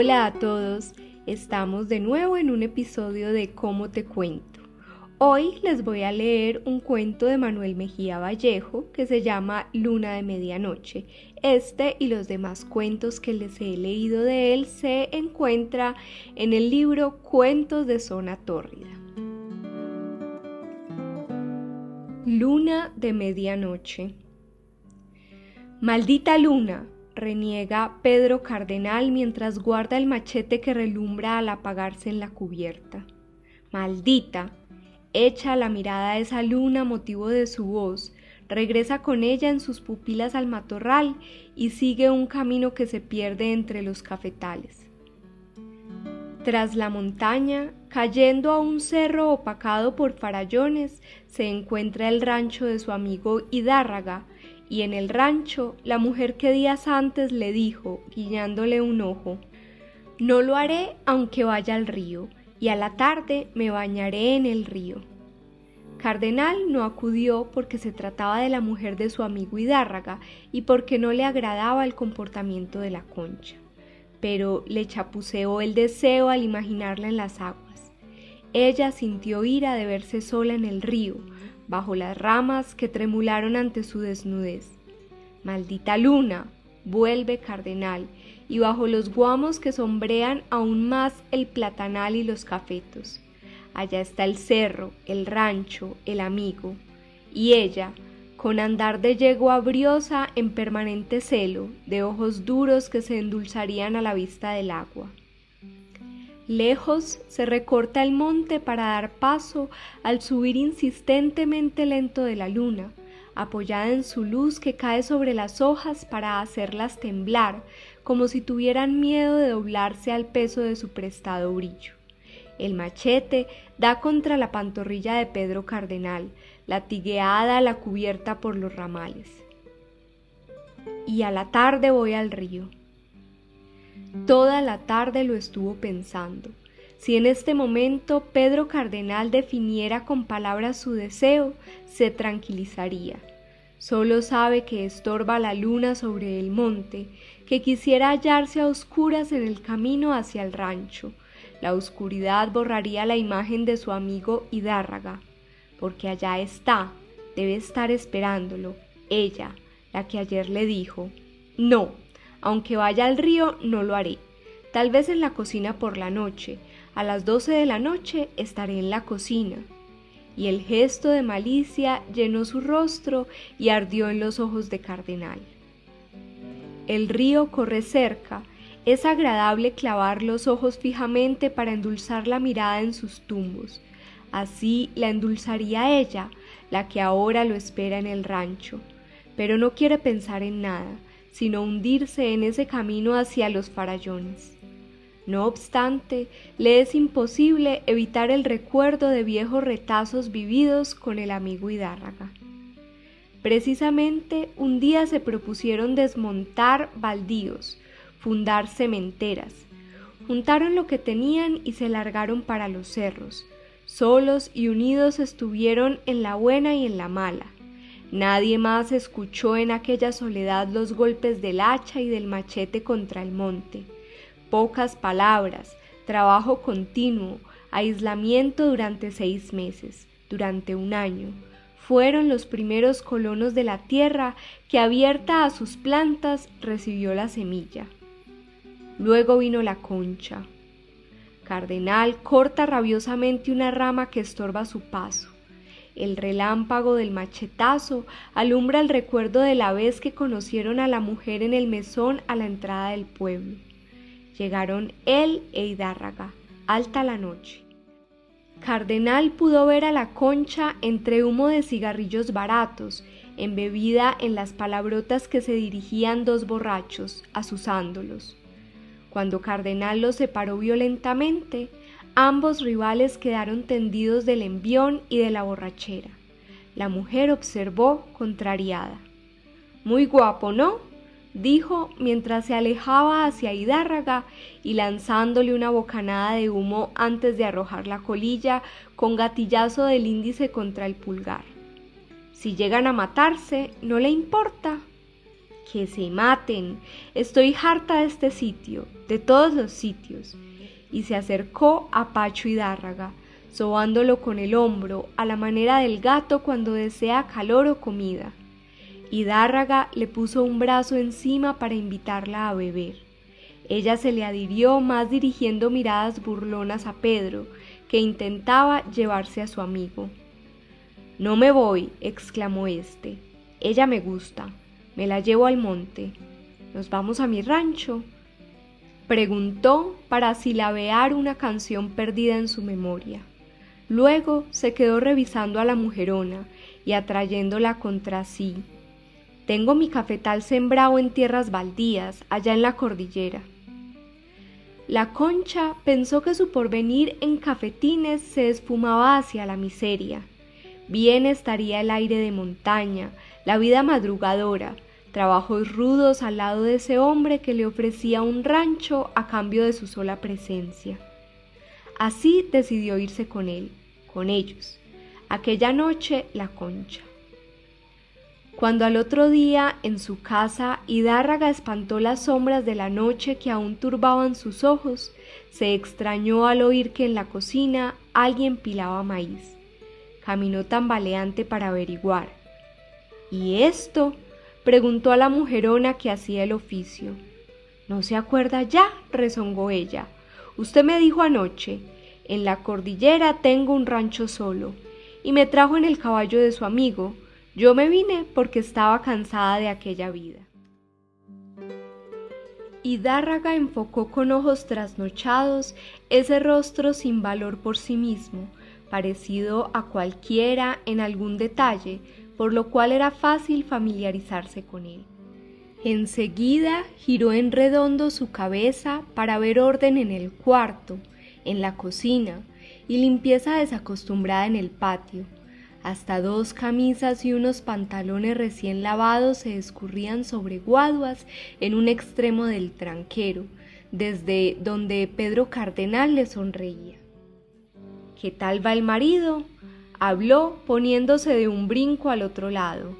Hola a todos, estamos de nuevo en un episodio de Cómo te cuento. Hoy les voy a leer un cuento de Manuel Mejía Vallejo que se llama Luna de Medianoche. Este y los demás cuentos que les he leído de él se encuentra en el libro Cuentos de Zona Tórrida. Luna de Medianoche. Maldita luna, reniega Pedro Cardenal mientras guarda el machete que relumbra al apagarse en la cubierta. Maldita. Echa la mirada a esa luna motivo de su voz, regresa con ella en sus pupilas al matorral y sigue un camino que se pierde entre los cafetales. Tras la montaña, cayendo a un cerro opacado por farallones, se encuentra el rancho de su amigo Hidárraga, y en el rancho la mujer que días antes le dijo, guiñándole un ojo, No lo haré aunque vaya al río, y a la tarde me bañaré en el río. Cardenal no acudió porque se trataba de la mujer de su amigo Hidárraga y porque no le agradaba el comportamiento de la concha, pero le chapuceó el deseo al imaginarla en las aguas. Ella sintió ira de verse sola en el río, bajo las ramas que tremularon ante su desnudez. Maldita luna, vuelve cardenal, y bajo los guamos que sombrean aún más el platanal y los cafetos. Allá está el cerro, el rancho, el amigo, y ella, con andar de yegua briosa en permanente celo, de ojos duros que se endulzarían a la vista del agua. Lejos se recorta el monte para dar paso al subir insistentemente lento de la luna, apoyada en su luz que cae sobre las hojas para hacerlas temblar, como si tuvieran miedo de doblarse al peso de su prestado brillo. El machete da contra la pantorrilla de Pedro Cardenal, latigueada a la cubierta por los ramales. Y a la tarde voy al río. Toda la tarde lo estuvo pensando. Si en este momento Pedro Cardenal definiera con palabras su deseo, se tranquilizaría. Solo sabe que estorba la luna sobre el monte, que quisiera hallarse a oscuras en el camino hacia el rancho. La oscuridad borraría la imagen de su amigo Hidárraga, porque allá está, debe estar esperándolo, ella, la que ayer le dijo, no, aunque vaya al río, no lo haré. Tal vez en la cocina por la noche. A las doce de la noche estaré en la cocina. Y el gesto de malicia llenó su rostro y ardió en los ojos de Cardenal. El río corre cerca. Es agradable clavar los ojos fijamente para endulzar la mirada en sus tumbos. Así la endulzaría ella, la que ahora lo espera en el rancho. Pero no quiere pensar en nada sino hundirse en ese camino hacia los farallones. No obstante, le es imposible evitar el recuerdo de viejos retazos vividos con el amigo Hidárraga. Precisamente un día se propusieron desmontar baldíos, fundar cementeras. Juntaron lo que tenían y se largaron para los cerros. Solos y unidos estuvieron en la buena y en la mala, Nadie más escuchó en aquella soledad los golpes del hacha y del machete contra el monte. Pocas palabras, trabajo continuo, aislamiento durante seis meses, durante un año, fueron los primeros colonos de la tierra que abierta a sus plantas recibió la semilla. Luego vino la concha. Cardenal corta rabiosamente una rama que estorba su paso. El relámpago del machetazo alumbra el recuerdo de la vez que conocieron a la mujer en el mesón a la entrada del pueblo. Llegaron él e Hidárraga, alta la noche. Cardenal pudo ver a la concha entre humo de cigarrillos baratos, embebida en las palabrotas que se dirigían dos borrachos, asusándolos. Cuando Cardenal los separó violentamente, Ambos rivales quedaron tendidos del envión y de la borrachera. La mujer observó contrariada. Muy guapo, ¿no? dijo mientras se alejaba hacia Hidárraga y lanzándole una bocanada de humo antes de arrojar la colilla con gatillazo del índice contra el pulgar. Si llegan a matarse, no le importa. Que se maten. Estoy harta de este sitio, de todos los sitios. Y se acercó a Pacho Hidárraga, sobándolo con el hombro, a la manera del gato cuando desea calor o comida. Hidárraga le puso un brazo encima para invitarla a beber. Ella se le adhirió más dirigiendo miradas burlonas a Pedro, que intentaba llevarse a su amigo. No me voy, exclamó éste. Ella me gusta. Me la llevo al monte. ¿Nos vamos a mi rancho? Preguntó para silabear una canción perdida en su memoria. Luego se quedó revisando a la mujerona y atrayéndola contra sí. Tengo mi cafetal sembrado en tierras baldías, allá en la cordillera. La concha pensó que su porvenir en cafetines se esfumaba hacia la miseria. Bien estaría el aire de montaña, la vida madrugadora, trabajos rudos al lado de ese hombre que le ofrecía un rancho a cambio de su sola presencia. Así decidió irse con él, con ellos. Aquella noche la concha. Cuando al otro día en su casa Hidárraga espantó las sombras de la noche que aún turbaban sus ojos, se extrañó al oír que en la cocina alguien pilaba maíz. Caminó tambaleante para averiguar. ¿Y esto? Preguntó a la mujerona que hacía el oficio. ¿No se acuerda ya? rezongó ella. Usted me dijo anoche, en la cordillera tengo un rancho solo, y me trajo en el caballo de su amigo. Yo me vine porque estaba cansada de aquella vida. Hidárraga enfocó con ojos trasnochados ese rostro sin valor por sí mismo, parecido a cualquiera en algún detalle, por lo cual era fácil familiarizarse con él. Enseguida giró en redondo su cabeza para ver orden en el cuarto, en la cocina y limpieza desacostumbrada en el patio. Hasta dos camisas y unos pantalones recién lavados se escurrían sobre guaduas en un extremo del tranquero, desde donde Pedro Cardenal le sonreía. ¿Qué tal va el marido? Habló poniéndose de un brinco al otro lado.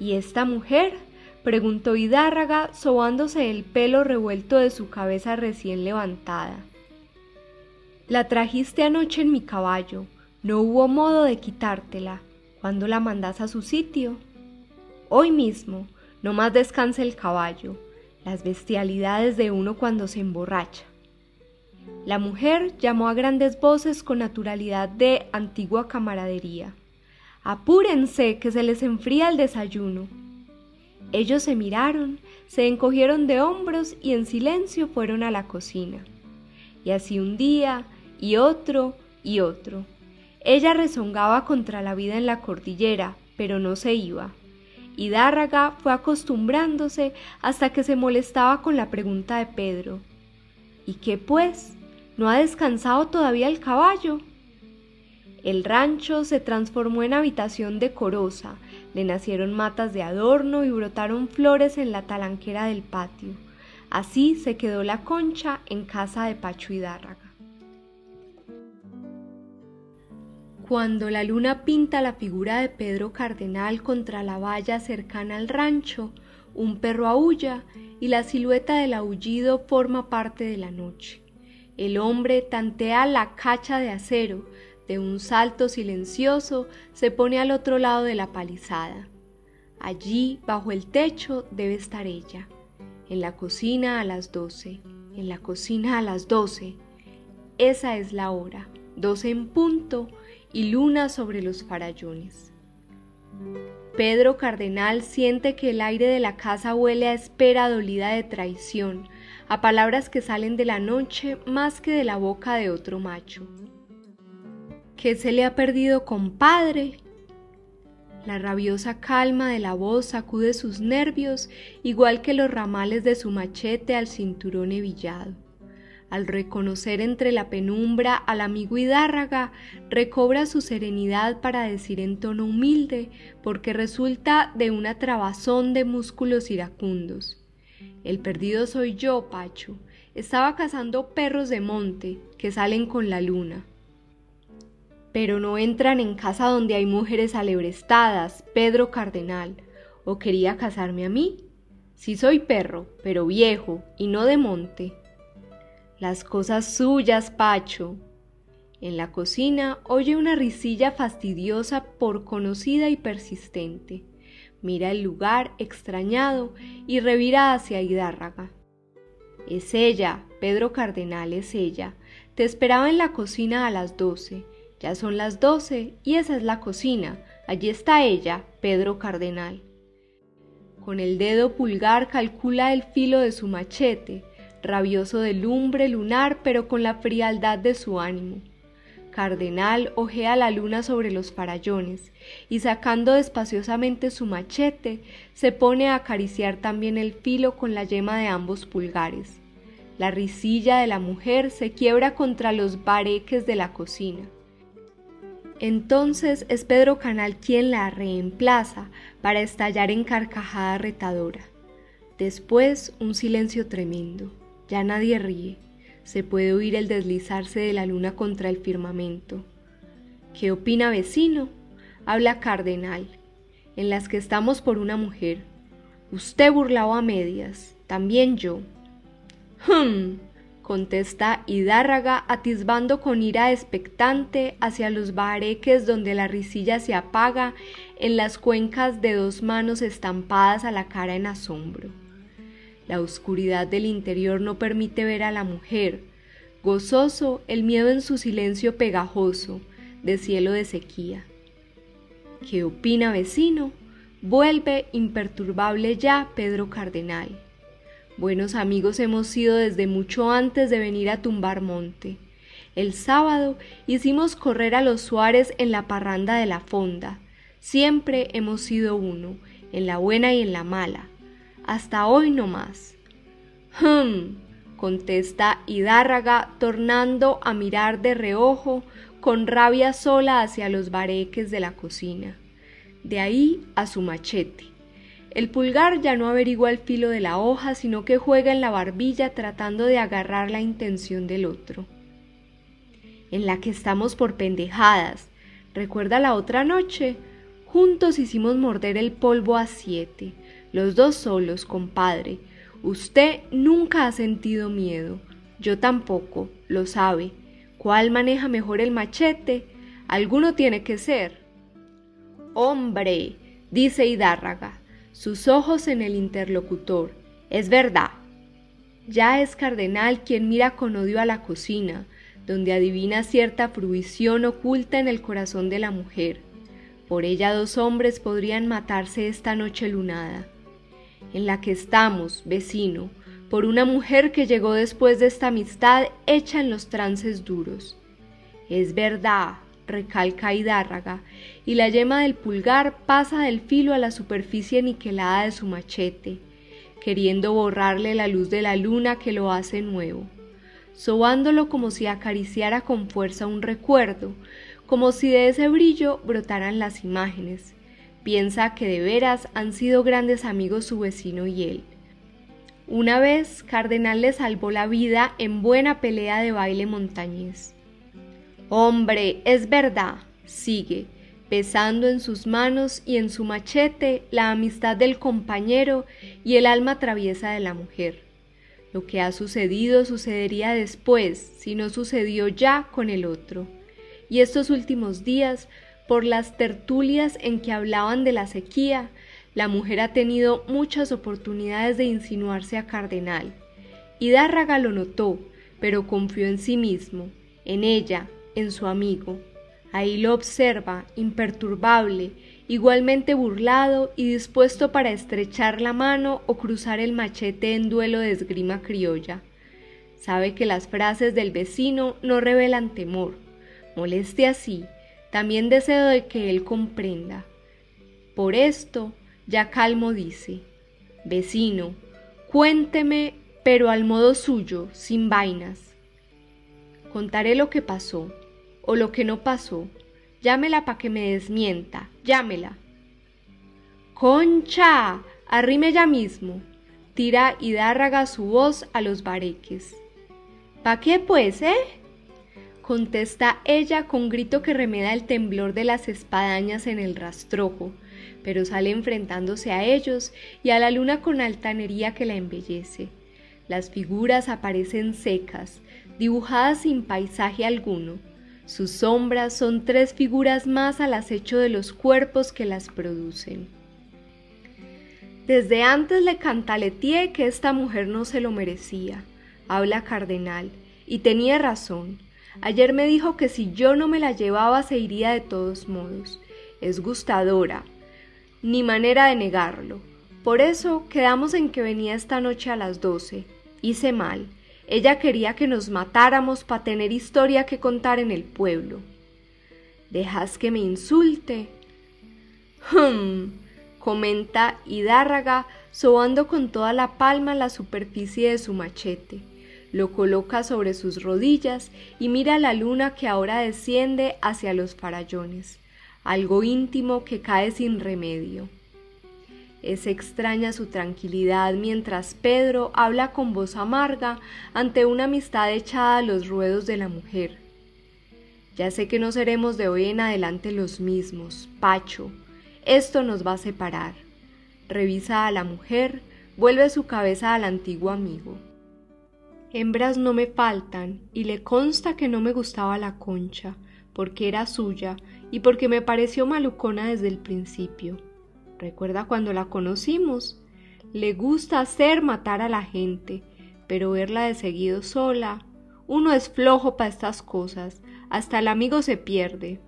¿Y esta mujer? preguntó Hidárraga, sobándose el pelo revuelto de su cabeza recién levantada. La trajiste anoche en mi caballo. No hubo modo de quitártela. ¿Cuándo la mandas a su sitio? Hoy mismo. No más descanse el caballo. Las bestialidades de uno cuando se emborracha. La mujer llamó a grandes voces con naturalidad de antigua camaradería. Apúrense, que se les enfría el desayuno. Ellos se miraron, se encogieron de hombros y en silencio fueron a la cocina. Y así un día, y otro, y otro. Ella rezongaba contra la vida en la cordillera, pero no se iba. Y Dárraga fue acostumbrándose hasta que se molestaba con la pregunta de Pedro. ¿Y qué pues? ¿No ha descansado todavía el caballo? El rancho se transformó en habitación decorosa, le nacieron matas de adorno y brotaron flores en la talanquera del patio. Así se quedó la concha en casa de Pacho Hidárraga. Cuando la luna pinta la figura de Pedro Cardenal contra la valla cercana al rancho, un perro aúlla y la silueta del aullido forma parte de la noche. El hombre tantea la cacha de acero, de un salto silencioso se pone al otro lado de la palizada. Allí, bajo el techo, debe estar ella. En la cocina a las doce. En la cocina a las doce. Esa es la hora. Doce en punto y luna sobre los farallones. Pedro Cardenal siente que el aire de la casa huele a espera dolida de traición, a palabras que salen de la noche más que de la boca de otro macho. ¿Qué se le ha perdido, compadre? La rabiosa calma de la voz sacude sus nervios igual que los ramales de su machete al cinturón hebillado. Al reconocer entre la penumbra al amigo Hidárraga, recobra su serenidad para decir en tono humilde, porque resulta de una trabazón de músculos iracundos. El perdido soy yo, Pacho. Estaba cazando perros de monte que salen con la luna. Pero no entran en casa donde hay mujeres alebrestadas, Pedro Cardenal. ¿O quería casarme a mí? Si soy perro, pero viejo y no de monte. Las cosas suyas, Pacho. En la cocina oye una risilla fastidiosa por conocida y persistente. Mira el lugar extrañado y revira hacia Hidárraga. Es ella, Pedro Cardenal, es ella. Te esperaba en la cocina a las doce. Ya son las doce y esa es la cocina. Allí está ella, Pedro Cardenal. Con el dedo pulgar calcula el filo de su machete, rabioso de lumbre lunar pero con la frialdad de su ánimo. Cardenal ojea la luna sobre los farallones y sacando despaciosamente su machete, se pone a acariciar también el filo con la yema de ambos pulgares. La risilla de la mujer se quiebra contra los bareques de la cocina. Entonces es Pedro Canal quien la reemplaza para estallar en carcajada retadora. Después un silencio tremendo. Ya nadie ríe. Se puede oír el deslizarse de la luna contra el firmamento. ¿Qué opina vecino? Habla Cardenal. En las que estamos por una mujer. Usted burlado a medias. También yo. Hum, contesta Hidárraga atisbando con ira expectante hacia los bareques donde la risilla se apaga en las cuencas de dos manos estampadas a la cara en asombro. La oscuridad del interior no permite ver a la mujer. Gozoso el miedo en su silencio pegajoso, de cielo de sequía. ¿Qué opina vecino? Vuelve imperturbable ya Pedro Cardenal. Buenos amigos hemos sido desde mucho antes de venir a tumbar monte. El sábado hicimos correr a los Suárez en la parranda de la fonda. Siempre hemos sido uno, en la buena y en la mala. Hasta hoy no más. Hum, contesta Hidárraga, tornando a mirar de reojo con rabia sola hacia los bareques de la cocina. De ahí a su machete el pulgar ya no averigua el filo de la hoja, sino que juega en la barbilla tratando de agarrar la intención del otro. En la que estamos por pendejadas. ¿Recuerda la otra noche? Juntos hicimos morder el polvo a siete, los dos solos, compadre. Usted nunca ha sentido miedo. Yo tampoco, lo sabe. ¿Cuál maneja mejor el machete? Alguno tiene que ser. Hombre, dice Hidárraga, sus ojos en el interlocutor. Es verdad. Ya es Cardenal quien mira con odio a la cocina, donde adivina cierta fruición oculta en el corazón de la mujer. Por ella dos hombres podrían matarse esta noche lunada. En la que estamos, vecino, por una mujer que llegó después de esta amistad hecha en los trances duros. Es verdad, recalca Hidárraga, y la yema del pulgar pasa del filo a la superficie niquelada de su machete, queriendo borrarle la luz de la luna que lo hace nuevo, sobándolo como si acariciara con fuerza un recuerdo, como si de ese brillo brotaran las imágenes. Piensa que de veras han sido grandes amigos su vecino y él. Una vez Cardenal le salvó la vida en buena pelea de baile montañés. Hombre, es verdad, sigue, pesando en sus manos y en su machete la amistad del compañero y el alma traviesa de la mujer. Lo que ha sucedido sucedería después, si no sucedió ya con el otro. Y estos últimos días, por las tertulias en que hablaban de la sequía, la mujer ha tenido muchas oportunidades de insinuarse a Cardenal. Y Dárraga lo notó, pero confió en sí mismo, en ella, en su amigo. Ahí lo observa, imperturbable, igualmente burlado y dispuesto para estrechar la mano o cruzar el machete en duelo de esgrima criolla. Sabe que las frases del vecino no revelan temor. Moleste así, también deseo de que él comprenda. Por esto, ya calmo dice, Vecino, cuénteme, pero al modo suyo, sin vainas. Contaré lo que pasó o lo que no pasó. Llámela para que me desmienta, llámela. Concha, arrime ya mismo. Tira y dárraga su voz a los bareques. ¿Pa qué pues, eh? Contesta ella con grito que remeda el temblor de las espadañas en el rastrojo, pero sale enfrentándose a ellos y a la luna con altanería que la embellece. Las figuras aparecen secas, dibujadas sin paisaje alguno. Sus sombras son tres figuras más al acecho de los cuerpos que las producen. Desde antes le cantaleteé que esta mujer no se lo merecía, habla Cardenal, y tenía razón. Ayer me dijo que si yo no me la llevaba se iría de todos modos. Es gustadora, ni manera de negarlo. Por eso quedamos en que venía esta noche a las doce. Hice mal. Ella quería que nos matáramos para tener historia que contar en el pueblo. ¿Dejas que me insulte? Hum, comenta Hidárraga, sobando con toda la palma la superficie de su machete. Lo coloca sobre sus rodillas y mira la luna que ahora desciende hacia los farallones algo íntimo que cae sin remedio. Es extraña su tranquilidad mientras Pedro habla con voz amarga ante una amistad echada a los ruedos de la mujer. Ya sé que no seremos de hoy en adelante los mismos, Pacho. Esto nos va a separar. Revisa a la mujer, vuelve su cabeza al antiguo amigo. Hembras no me faltan, y le consta que no me gustaba la concha, porque era suya y porque me pareció malucona desde el principio. Recuerda cuando la conocimos. Le gusta hacer matar a la gente, pero verla de seguido sola. Uno es flojo para estas cosas, hasta el amigo se pierde.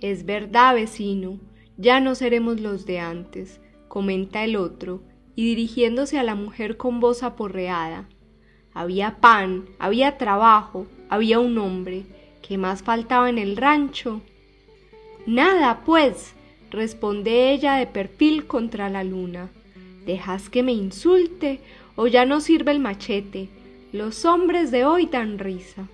Es verdad, vecino, ya no seremos los de antes, comenta el otro, y dirigiéndose a la mujer con voz aporreada. Había pan, había trabajo, había un hombre, ¿Qué más faltaba en el rancho? Nada, pues, responde ella de perfil contra la luna. ¿Dejas que me insulte o ya no sirve el machete? Los hombres de hoy dan risa.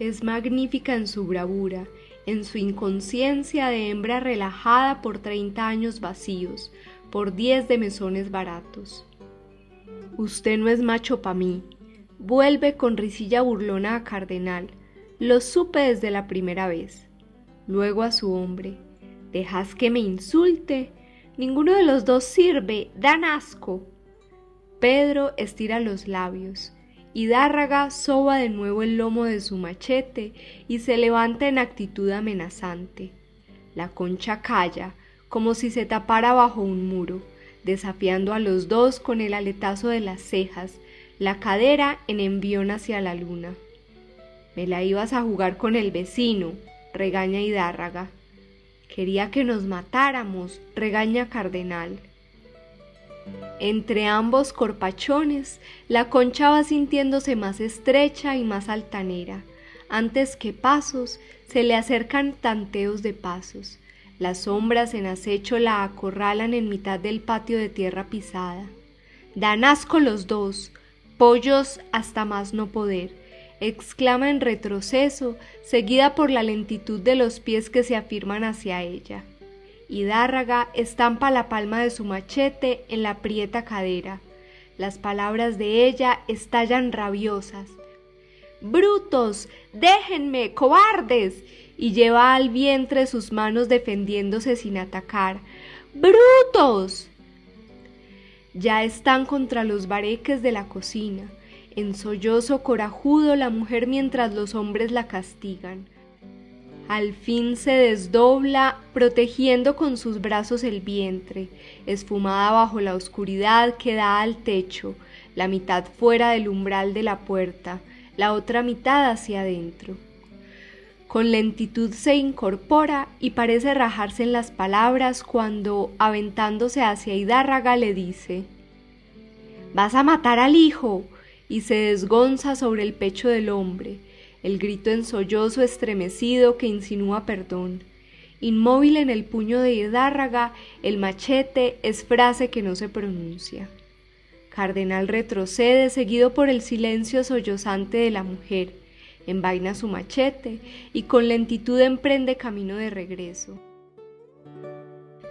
Es magnífica en su bravura, en su inconsciencia de hembra relajada por treinta años vacíos, por diez de mesones baratos. Usted no es macho pa' mí. Vuelve con risilla burlona a Cardenal, lo supe desde la primera vez. Luego a su hombre. ¿Dejas que me insulte? Ninguno de los dos sirve. Dan asco. Pedro estira los labios. y soba de nuevo el lomo de su machete y se levanta en actitud amenazante. La concha calla, como si se tapara bajo un muro, desafiando a los dos con el aletazo de las cejas, la cadera en envión hacia la luna. Me la ibas a jugar con el vecino, regaña Hidárraga. Quería que nos matáramos, regaña Cardenal. Entre ambos corpachones, la concha va sintiéndose más estrecha y más altanera. Antes que pasos, se le acercan tanteos de pasos. Las sombras en acecho la acorralan en mitad del patio de tierra pisada. Dan asco los dos, pollos hasta más no poder exclama en retroceso, seguida por la lentitud de los pies que se afirman hacia ella. Hidárraga estampa la palma de su machete en la prieta cadera. Las palabras de ella estallan rabiosas. Brutos, déjenme, cobardes. Y lleva al vientre sus manos defendiéndose sin atacar. Brutos. Ya están contra los bareques de la cocina en sollozo corajudo la mujer mientras los hombres la castigan. Al fin se desdobla, protegiendo con sus brazos el vientre, esfumada bajo la oscuridad que da al techo, la mitad fuera del umbral de la puerta, la otra mitad hacia adentro. Con lentitud se incorpora y parece rajarse en las palabras cuando, aventándose hacia Hidárraga, le dice Vas a matar al hijo y se desgonza sobre el pecho del hombre, el grito en sollozo estremecido que insinúa perdón. Inmóvil en el puño de Hidárraga, el machete es frase que no se pronuncia. Cardenal retrocede, seguido por el silencio sollozante de la mujer, envaina su machete y con lentitud emprende camino de regreso.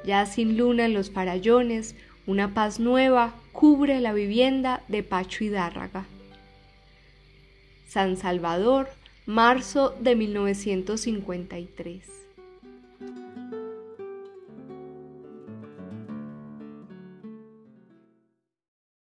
Ya sin luna en los farallones, una paz nueva cubre la vivienda de Pacho Hidárraga. San Salvador, marzo de 1953.